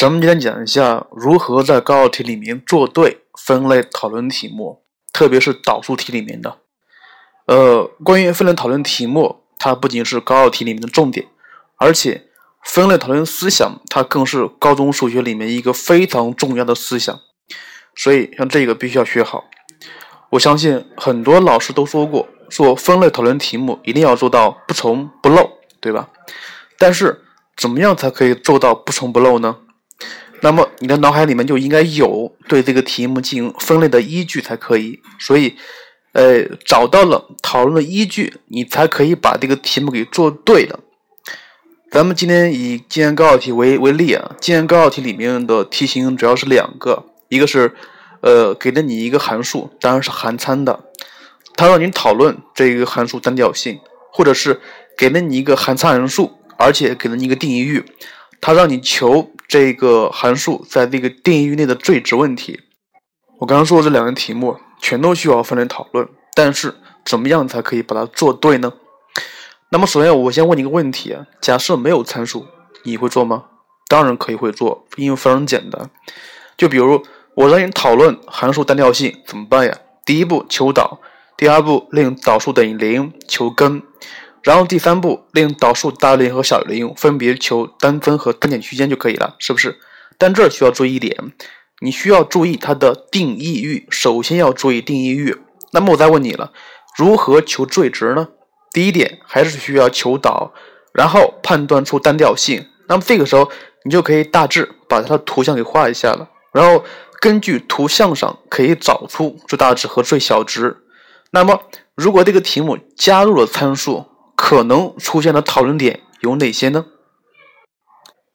咱们今天讲一下如何在高考题里面做对分类讨论题目，特别是导数题里面的。呃，关于分类讨论题目，它不仅是高考题里面的重点，而且分类讨论思想，它更是高中数学里面一个非常重要的思想。所以，像这个必须要学好。我相信很多老师都说过，说分类讨论题目一定要做到不重不漏，对吧？但是，怎么样才可以做到不重不漏呢？那么你的脑海里面就应该有对这个题目进行分类的依据才可以。所以，呃，找到了讨论的依据，你才可以把这个题目给做对的。咱们今天以今年高考题为为例啊，今年高考题里面的题型主要是两个，一个是呃给了你一个函数，当然是含参的，它让你讨论这个函数单调性，或者是给了你一个含参函数，而且给了你一个定义域，它让你求。这个函数在这个定义域内的最值问题，我刚刚说的这两个题目全都需要分类讨论，但是怎么样才可以把它做对呢？那么首先我先问你一个问题啊，假设没有参数，你会做吗？当然可以会做，因为非常简单。就比如我让你讨论函数单调性怎么办呀？第一步求导，第二步令导数等于零求根。然后第三步，令导数大于零和小于零，分别求单增和单减区间就可以了，是不是？但这需要注意一点，你需要注意它的定义域，首先要注意定义域。那么我再问你了，如何求最值呢？第一点还是需要求导，然后判断出单调性。那么这个时候你就可以大致把它的图像给画一下了，然后根据图像上可以找出最大值和最小值。那么如果这个题目加入了参数，可能出现的讨论点有哪些呢？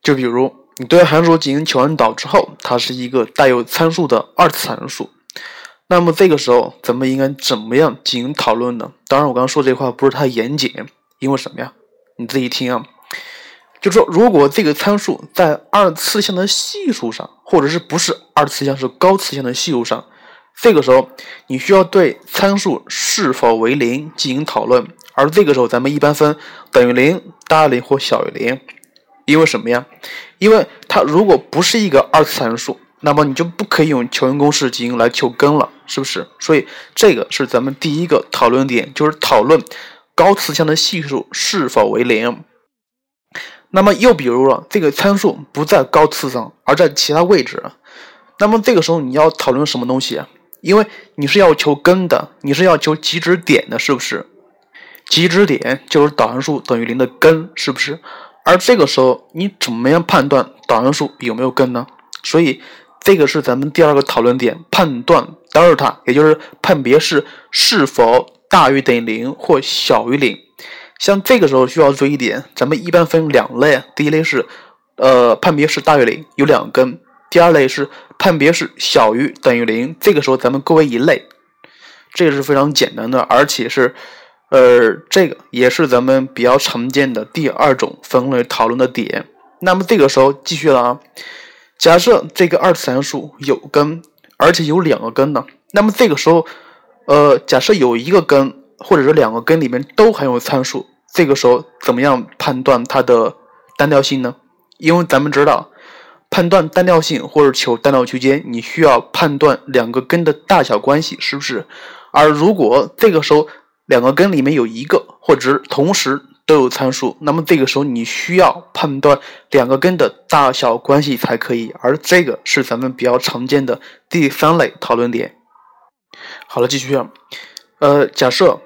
就比如你对函数进行求导之后，它是一个带有参数的二次函数，那么这个时候咱们应该怎么样进行讨论呢？当然，我刚刚说这话不是太严谨，因为什么呀？你自己听啊，就说如果这个参数在二次项的系数上，或者是不是二次项是高次项的系数上，这个时候你需要对参数是否为零进行讨论。而这个时候，咱们一般分等于零、大于零或小于零，因为什么呀？因为它如果不是一个二次函数，那么你就不可以用求根公式进行来求根了，是不是？所以这个是咱们第一个讨论点，就是讨论高次项的系数是否为零。那么又比如了，这个参数不在高次上，而在其他位置，那么这个时候你要讨论什么东西啊？因为你是要求根的，你是要求极值点的，是不是？极值点就是导函数等于零的根，是不是？而这个时候，你怎么样判断导函数有没有根呢？所以，这个是咱们第二个讨论点，判断德尔塔，也就是判别式是否大于等于零或小于零。像这个时候需要注意一点，咱们一般分两类，第一类是，呃，判别式大于零，有两根；第二类是判别式小于等于零，这个时候咱们各为一类。这个是非常简单的，而且是。呃，这个也是咱们比较常见的第二种分类讨论的点。那么这个时候继续了啊，假设这个二次函数有根，而且有两个根呢。那么这个时候，呃，假设有一个根或者是两个根里面都含有参数，这个时候怎么样判断它的单调性呢？因为咱们知道，判断单调性或者求单调区间，你需要判断两个根的大小关系，是不是？而如果这个时候，两个根里面有一个或者同时都有参数，那么这个时候你需要判断两个根的大小关系才可以，而这个是咱们比较常见的第三类讨论点。好了，继续啊，呃，假设，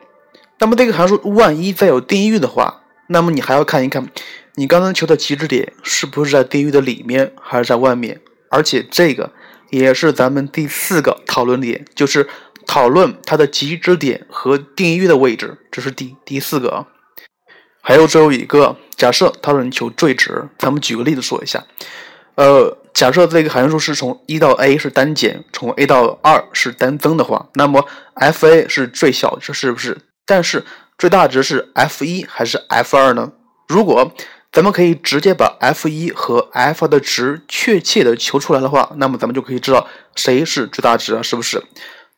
那么这个函数万一再有定义域的话，那么你还要看一看你刚刚求的极值点是不是在定义域的里面还是在外面，而且这个也是咱们第四个讨论点，就是。讨论它的极值点和定义域的位置，这是第第四个。还有最后一个，假设它让你求最值，咱们举个例子说一下。呃，假设这个函数是从一到 a 是单减，从 a 到二是单增的话，那么 f a 是最小值，是不是？但是最大值是 f 一还是 f 二呢？如果咱们可以直接把 f 一和 f 二的值确切的求出来的话，那么咱们就可以知道谁是最大值啊，是不是？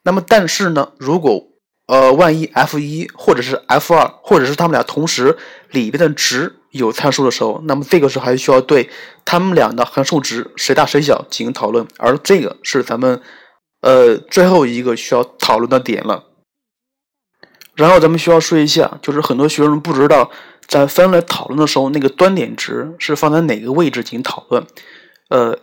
那么，但是呢，如果呃，万一 f 一或者是 f 二，或者是它们俩同时里边的值有参数的时候，那么这个时候还需要对它们俩的函数值谁大谁小进行讨论，而这个是咱们呃最后一个需要讨论的点了。然后咱们需要说一下，就是很多学生不知道，在分类讨论的时候，那个端点值是放在哪个位置进行讨论。呃，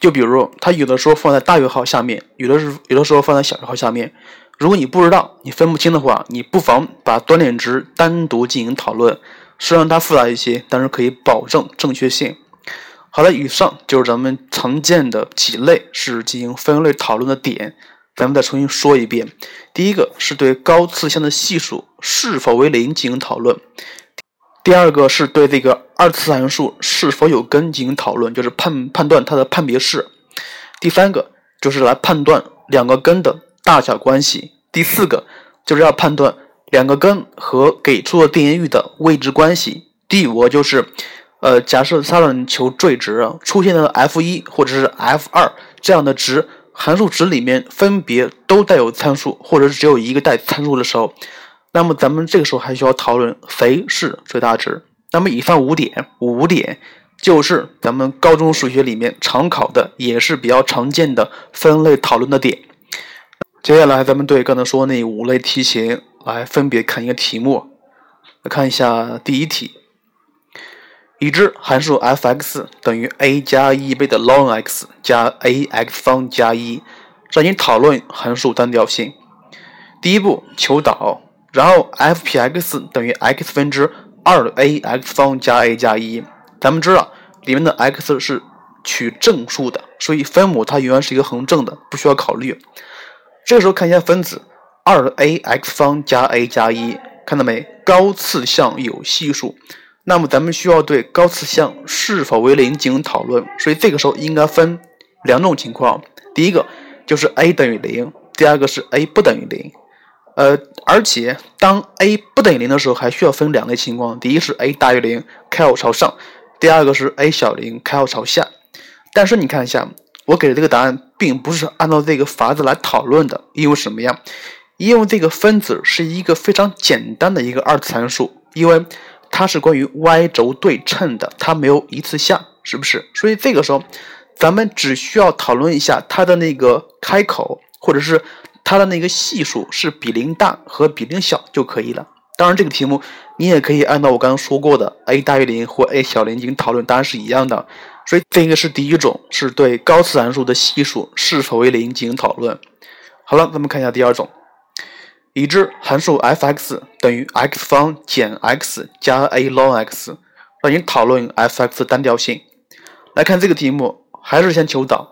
就比如它有的时候放在大于号下面，有的是有的时候放在小于号下面。如果你不知道，你分不清的话，你不妨把端点值单独进行讨论。虽然它复杂一些，但是可以保证正确性。好了，以上就是咱们常见的几类是进行分类讨论的点。咱们再重新说一遍：第一个是对高次项的系数是否为零进行讨论；第二个是对这个二次函数是否有根进行讨论，就是判判断它的判别式；第三个就是来判断两个根的大小关系；第四个就是要判断。两个根和给出的电域的位置关系。第五个就是，呃，假设三轮球坠直出现了 f 一或者是 f 二这样的值，函数值里面分别都带有参数，或者是只有一个带参数的时候，那么咱们这个时候还需要讨论谁是最大值。那么以上五点，五点就是咱们高中数学里面常考的，也是比较常见的分类讨论的点。接下来咱们对刚才说那五类题型。来分别看一个题目，来看一下第一题：已知函数 f(x) 等于 a 加一倍的 ln(x) 加 ax 方加一，让你讨论函数单调性。第一步求导，然后 f(p(x) 等于 x 分之二 ax 方加 a 加一。咱们知道里面的 x 是取正数的，所以分母它永远是一个恒正的，不需要考虑。这个时候看一下分子。二 a x 方加 a 加一，看到没？高次项有系数，那么咱们需要对高次项是否为零进行讨论。所以这个时候应该分两种情况：第一个就是 a 等于零，第二个是 a 不等于零。呃，而且当 a 不等于零的时候，还需要分两类情况：第一是 a 大于零，开号朝上；第二个是 a 小于零，开号朝下。但是你看一下，我给的这个答案并不是按照这个法子来讨论的，因为什么呀？因为这个分子是一个非常简单的一个二次函数，因为它是关于 y 轴对称的，它没有一次项，是不是？所以这个时候，咱们只需要讨论一下它的那个开口，或者是它的那个系数是比零大和比零小就可以了。当然，这个题目你也可以按照我刚刚说过的 a 大于零或 a 小于零进行讨论，答案是一样的。所以这个是第一种，是对高次函数的系数是否为零进行讨论。好了，咱们看一下第二种。已知函数 f(x) 等于 x 方减 x 加 a ln(x)，让你讨论 f(x) 的单调性。来看这个题目，还是先求导。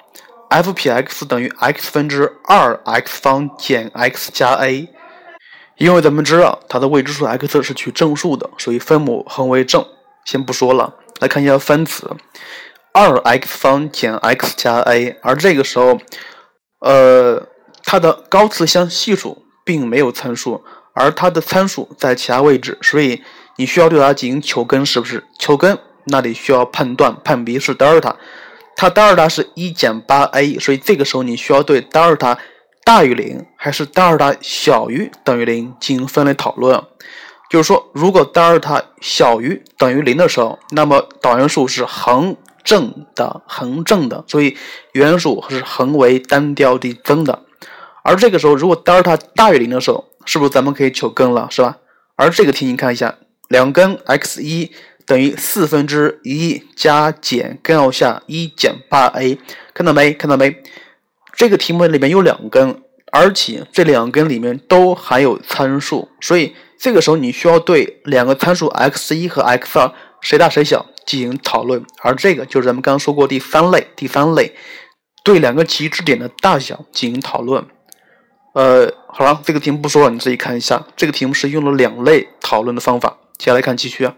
F(p(x) 等于 x 分之二 x 方减 x 加 a，因为咱们知道它的未知数 x 是取正数的，所以分母恒为正。先不说了，来看一下分子二 x 方减 x 加 a，而这个时候，呃，它的高次项系数。并没有参数，而它的参数在其他位置，所以你需要对它进行求根，是不是？求根那里需要判断判别是德尔塔，它德尔塔是一减八 a，所以这个时候你需要对德尔塔大于零还是德尔塔小于等于零进行分类讨论。就是说，如果德尔塔小于等于零的时候，那么导元数是恒正的，恒正的，所以元数是恒为单调递增的。而这个时候，如果德尔塔大于零的时候，是不是咱们可以求根了，是吧？而这个题你看一下，两根 x 一等于四分之一加减根号下一减八 a，看到没？看到没？这个题目里面有两根，而且这两根里面都含有参数，所以这个时候你需要对两个参数 x 一和 x 二谁大谁小进行讨论。而这个就是咱们刚刚说过第三类，第三类对两个极值点的大小进行讨论。呃，好了，这个题目不说了，你自己看一下。这个题目是用了两类讨论的方法。接下来看继续啊，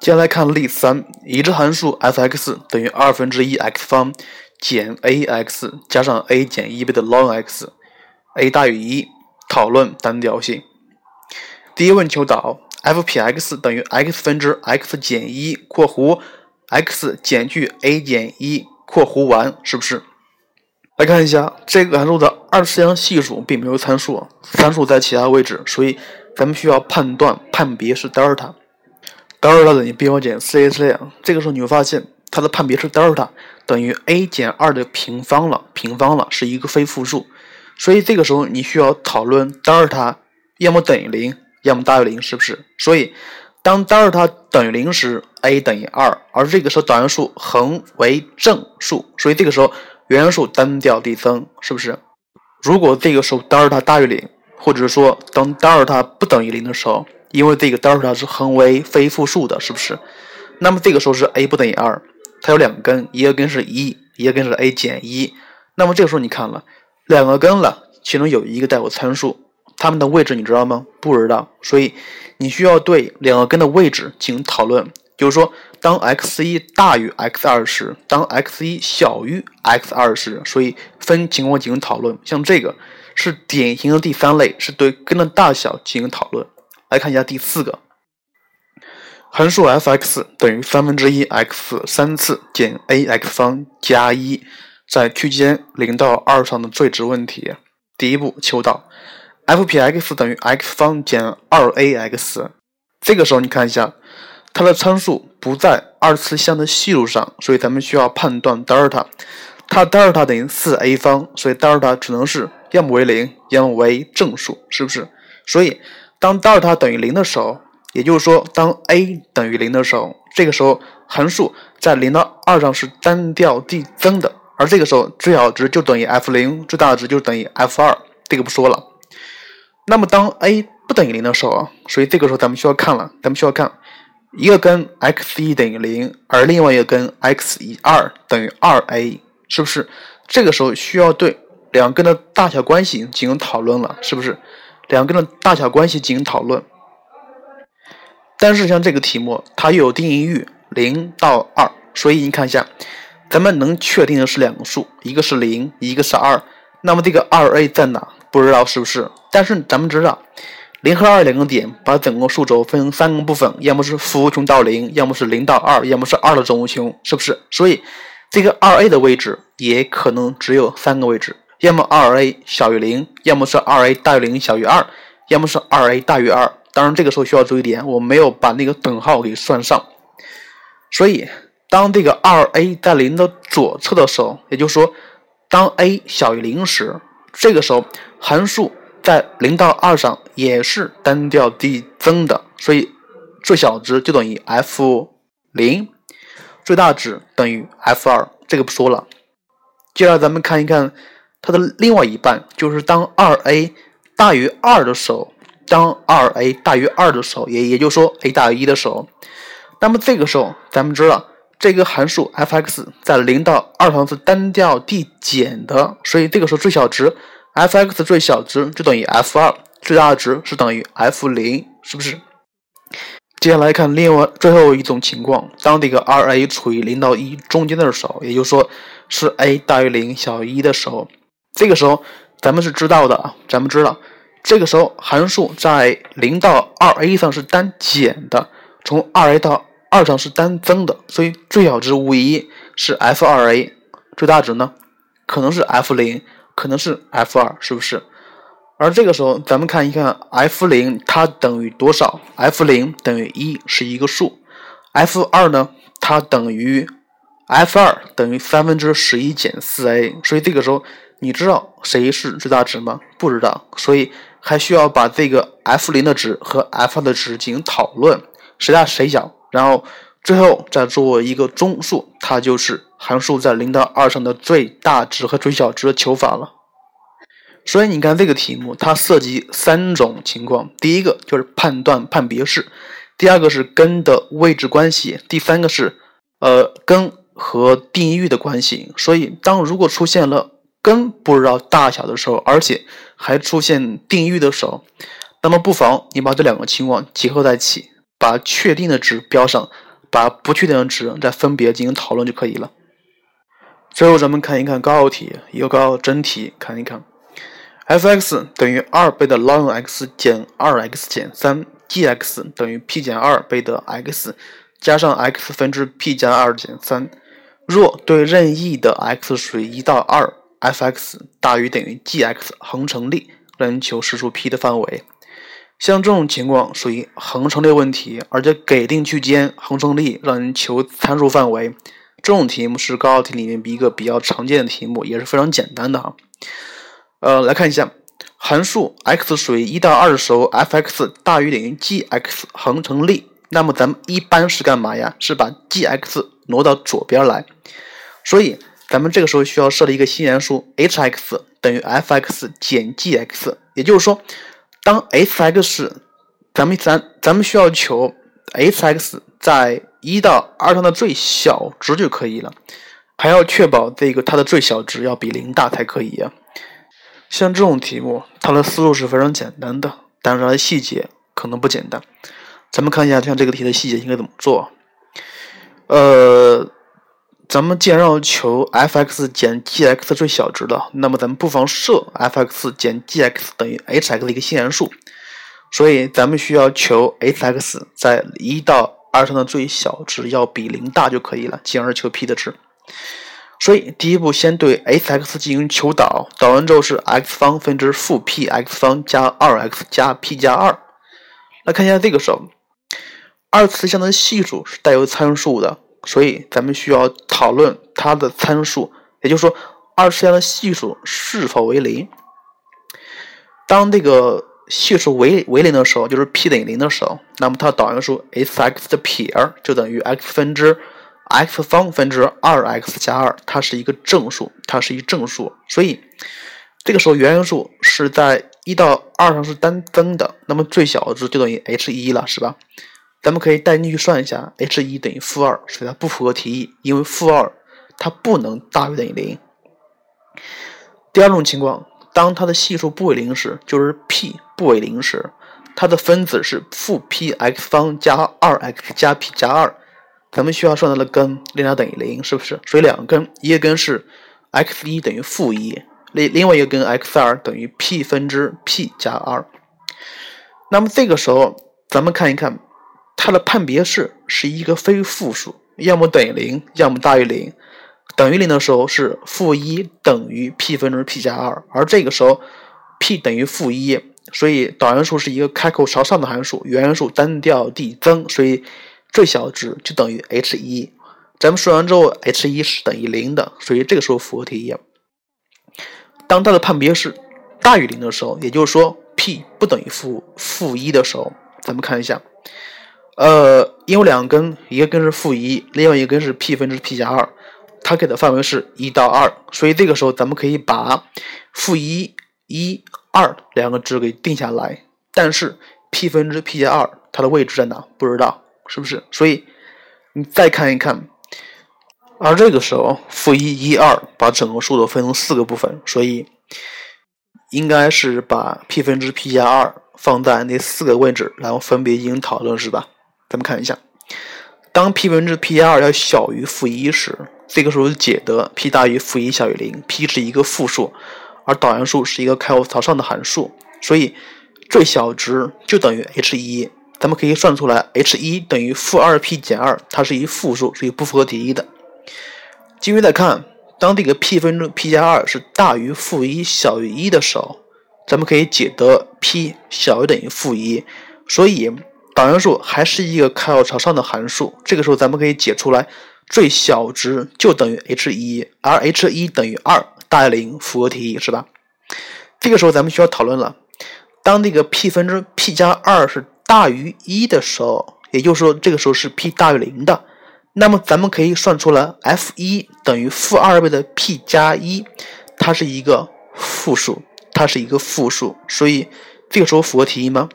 接下来看例三：已知函数 f(x) 等于二分之一 x 方减 ax 加上 a 减一倍的 ln(x)，a 大于一，讨论单调性。第一问求导：f(p(x) 等于 x 分之 x 减一（括弧 x 减去 a 减一括弧完），是不是？来看一下这个函数的二次项系数并没有参数，参数在其他位置，所以咱们需要判断判别是德尔塔。德尔塔等于 b 方减 c a 这，个时候你会发现它的判别是德尔塔等于 a 减二的平方了，平方了是一个非负数，所以这个时候你需要讨论德尔塔要么等于零，要么大于零，是不是？所以当德尔塔等于零时，a 等于二，而这个时候导函数恒为正数，所以这个时候原函数单调递增，是不是？如果这个时候德尔塔大于零，或者说当德尔塔不等于零的时候，因为这个德尔塔是恒为非负数的，是不是？那么这个时候是 a 不等于二，它有两根，一个根是一，一个根是 a 减一。那么这个时候你看了两个根了，其中有一个带有参数，它们的位置你知道吗？不知道，所以你需要对两个根的位置进行讨论。就是说，当 x 一大于 x 二时，当 x 一小于 x 二时，所以分情况进行讨论。像这个是典型的第三类，是对根的大小进行讨论。来看一下第四个，函数 f(x) 等于三分之一 x 三次减 ax 方加一，在区间零到二上的最值问题。第一步求导，f(p(x) 等于 x 方减二 ax。这个时候你看一下。它的参数不在二次项的系数上，所以咱们需要判断德尔塔。它德尔塔等于四 a 方，所以德尔塔只能是要么为零，要么为正数，是不是？所以当德尔塔等于零的时候，也就是说当 a 等于零的时候，这个时候函数在零到二上是单调递增的，而这个时候最小值就等于 f 零，最大值就等于 f 二，这个不说了。那么当 a 不等于零的时候啊，所以这个时候咱们需要看了，咱们需要看。一个根 x 一等于零，而另外一个根 x 一二等于二 a，是不是？这个时候需要对两根的大小关系进行讨论了，是不是？两根的大小关系进行讨论。但是像这个题目，它又有定义域零到二，所以你看一下，咱们能确定的是两个数，一个是零，一个是二。那么这个二 a 在哪？不知道是不是？但是咱们知道。零和二两个点，把整个数轴分成三个部分，要么是负无穷到零，要么是零到二，要么是二的正无穷，是不是？所以这个二 a 的位置也可能只有三个位置，要么二 a 小于零，要么是二 a 大于零小于二，要么是二 a 大于二。当然，这个时候需要注意点，我没有把那个等号给算上。所以，当这个二 a 在零的左侧的时候，也就是说，当 a 小于零时，这个时候函数。在零到二上也是单调递增的，所以最小值就等于 f 零，最大值等于 f 二。这个不说了。接下来咱们看一看它的另外一半，就是当二 a 大于二的时候，当二 a 大于二的时候，也也就是说 a 大于一的时候，那么这个时候咱们知道这个函数 f(x) 在零到二上是单调递减的，所以这个时候最小值。f(x) 最小值就等于 f 二，最大值是等于 f 零，是不是？接下来看另外最后一种情况，当这个 2a 处于零到一中间的时候，也就是说是 a 大于零小于一的时候，这个时候咱们是知道的啊，咱们知道这个时候函数在零到 2a 上是单减的，从 2a 到二上是单增的，所以最小值无疑是 f 二 a，最大值呢可能是 f 零。可能是 f 二，是不是？而这个时候，咱们看一看 f 零它等于多少？f 零等于一，是一个数。f 二呢？它等于 f 二等于三分之十一减四 a。所以这个时候，你知道谁是最大值吗？不知道，所以还需要把这个 f 零的值和 f 二的值进行讨论，谁大谁小，然后。最后再做一个中数，它就是函数在零到二上的最大值和最小值的求法了。所以你看这个题目，它涉及三种情况：第一个就是判断判别式，第二个是根的位置关系，第三个是呃根和定义域的关系。所以当如果出现了根不知道大小的时候，而且还出现定义域的时候，那么不妨你把这两个情况结合在一起，把确定的值标上。把不确定的值再分别进行讨论就可以了。最后，咱们看一看高考题，一个高考真题，看一看：f(x) 等于二倍的 ln(x) 减二 x 减三，g(x) 等于 p 减二倍的 x 加上 x 分之 p 加二减三。若对任意的 x 属于一到二，f(x) 大于等于 g(x) 恒成立，让人求实数 p 的范围。像这种情况属于恒成立问题，而且给定区间恒成立，让人求参数范围。这种题目是高考题里面一个比较常见的题目，也是非常简单的哈。呃，来看一下，函数 x 属于一到二的时候，f(x) 大于等于 g(x) 恒成立。那么咱们一般是干嘛呀？是把 g(x) 挪到左边来。所以咱们这个时候需要设立一个新函数 h(x) 等于 f(x) 减 g(x)。也就是说，当 h(x) 咱们咱咱们需要求 h(x) 在一到二上的最小值就可以了，还要确保这个它的最小值要比零大才可以呀。像这种题目，它的思路是非常简单的，但是它的细节可能不简单。咱们看一下，像这个题的细节应该怎么做。呃，咱们既然要求 f(x) 减 g(x) 最小值的，那么咱们不妨设 f(x) 减 g(x) 等于 h(x) 的一个新函数。所以咱们需要求 h(x) 在一到二上的最小值要比零大就可以了，进而求 p 的值。所以第一步先对 h(x) 进行求导，导完之后是 x 方分之负 p(x) 方加 2x 加 p 加2。来看一下这个时候，二次项的系数是带有参数的，所以咱们需要讨论它的参数，也就是说二次项的系数是否为零。当这个系数为为零的时候，就是 p 等于零的时候，那么它的导函数 h(x) 的撇就等于 x 分之 x 方分之 2x 加2，它是一个正数，它是一正数，所以这个时候原函数是在一到二上是单增的，那么最小值就等于 h 一了，是吧？咱们可以带进去算一下，h 一等于负二，所以它不符合题意，因为负二它不能大于等于零。第二种情况。当它的系数不为零时，就是 p 不为零时，它的分子是负 p x 方加二 x 加 p 加二，咱们需要算它的根，令它等于零，是不是？所以两根，一个根是 x 一等于负一，另另外一个根 x 二等于 p 分之 p 加二。那么这个时候，咱们看一看它的判别式是一个非负数，要么等于零，要么大于零。等于零的时候是负一等于 p 分之 p 加二，而这个时候 p 等于负一，所以导函数是一个开口朝上的函数，原函数单调递增，所以最小值就等于 h 一。咱们说完之后，h 一是等于零的，所以这个时候符合题意。当它的判别式大于零的时候，也就是说 p 不等于负负一的时候，咱们看一下，呃，因为两根，一个根是负一，另外一根是 p 分之 p 加二。它给的范围是一到二，所以这个时候咱们可以把负一、一、二两个值给定下来。但是 p 分之 p 加二它的位置在哪？不知道，是不是？所以你再看一看，而这个时候负一、一、二把整个数都分成四个部分，所以应该是把 p 分之 p 加二放在那四个位置，然后分别进行讨论，是吧？咱们看一下，当 p 分之 p 加二要小于负一时。这个时候解得 p 大于负一小于零，p 是一个负数，而导函数是一个开口朝上的函数，所以最小值就等于 h 一。咱们可以算出来，h 一等于负二 p 减二，它是一负数，所以不符合题意的。继续再看，当这个 p 分之 p 加二是大于负一小于一的时候，咱们可以解得 p 小于等于负一，所以导函数还是一个开口朝上的函数。这个时候咱们可以解出来。最小值就等于 h 一，而 h 一等于二，大于零，符合题意是吧？这个时候咱们需要讨论了，当这个 p 分之 p 加二是大于一的时候，也就是说这个时候是 p 大于零的，那么咱们可以算出来 f 一等于负二倍的 p 加一，它是一个负数，它是一个负数，所以这个时候符合题意吗？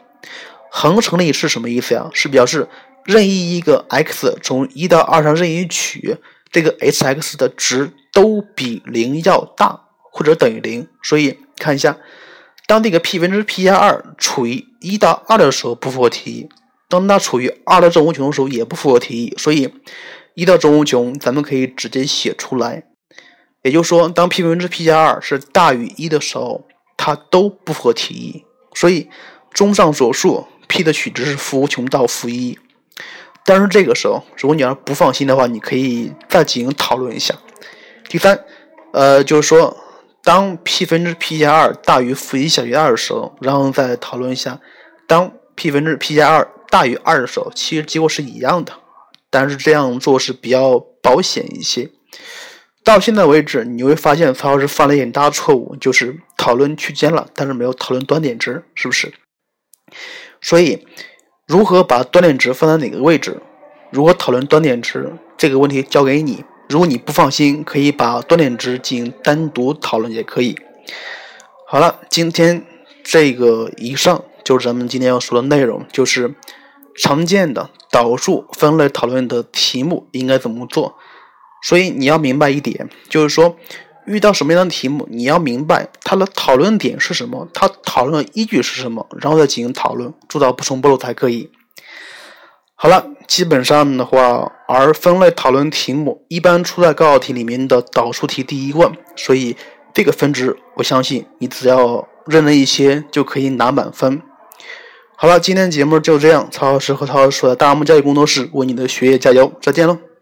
恒成立是什么意思呀？是表示。任意一个 x 从一到二上任意取，这个 h(x) 的值都比零要大或者等于零，所以看一下，当这个 p 分之 p 加二处于一到二的时候不符合题意，当它处于二的正无穷的时候也不符合题意，所以一到正无穷咱们可以直接写出来，也就是说，当 p 分之 p 加二是大于一的时候，它都不符合题意，所以综上所述，p 的取值是负无穷到负一。但是这个时候，如果你要是不放心的话，你可以再进行讨论一下。第三，呃，就是说，当 p 分之 p 加二大于负一小于二的时候，然后再讨论一下当 p 分之 p 加二大于二的时候，其实结果是一样的，但是这样做是比较保险一些。到现在为止，你会发现曹老师犯了一点大错误，就是讨论区间了，但是没有讨论端点值，是不是？所以，如何把端点值放在哪个位置？如何讨论端点值这个问题交给你。如果你不放心，可以把端点值进行单独讨论，也可以。好了，今天这个以上就是咱们今天要说的内容，就是常见的导数分类讨论的题目应该怎么做。所以你要明白一点，就是说遇到什么样的题目，你要明白它的讨论点是什么，它讨论的依据是什么，然后再进行讨论，做到不重不漏才可以。好了，基本上的话，而分类讨论题目一般出在高考题里面的导数题第一问，所以这个分值，我相信你只要认了一些就可以拿满分。好了，今天节目就这样，曹老师和曹老师的大木教育工作室为你的学业加油，再见喽。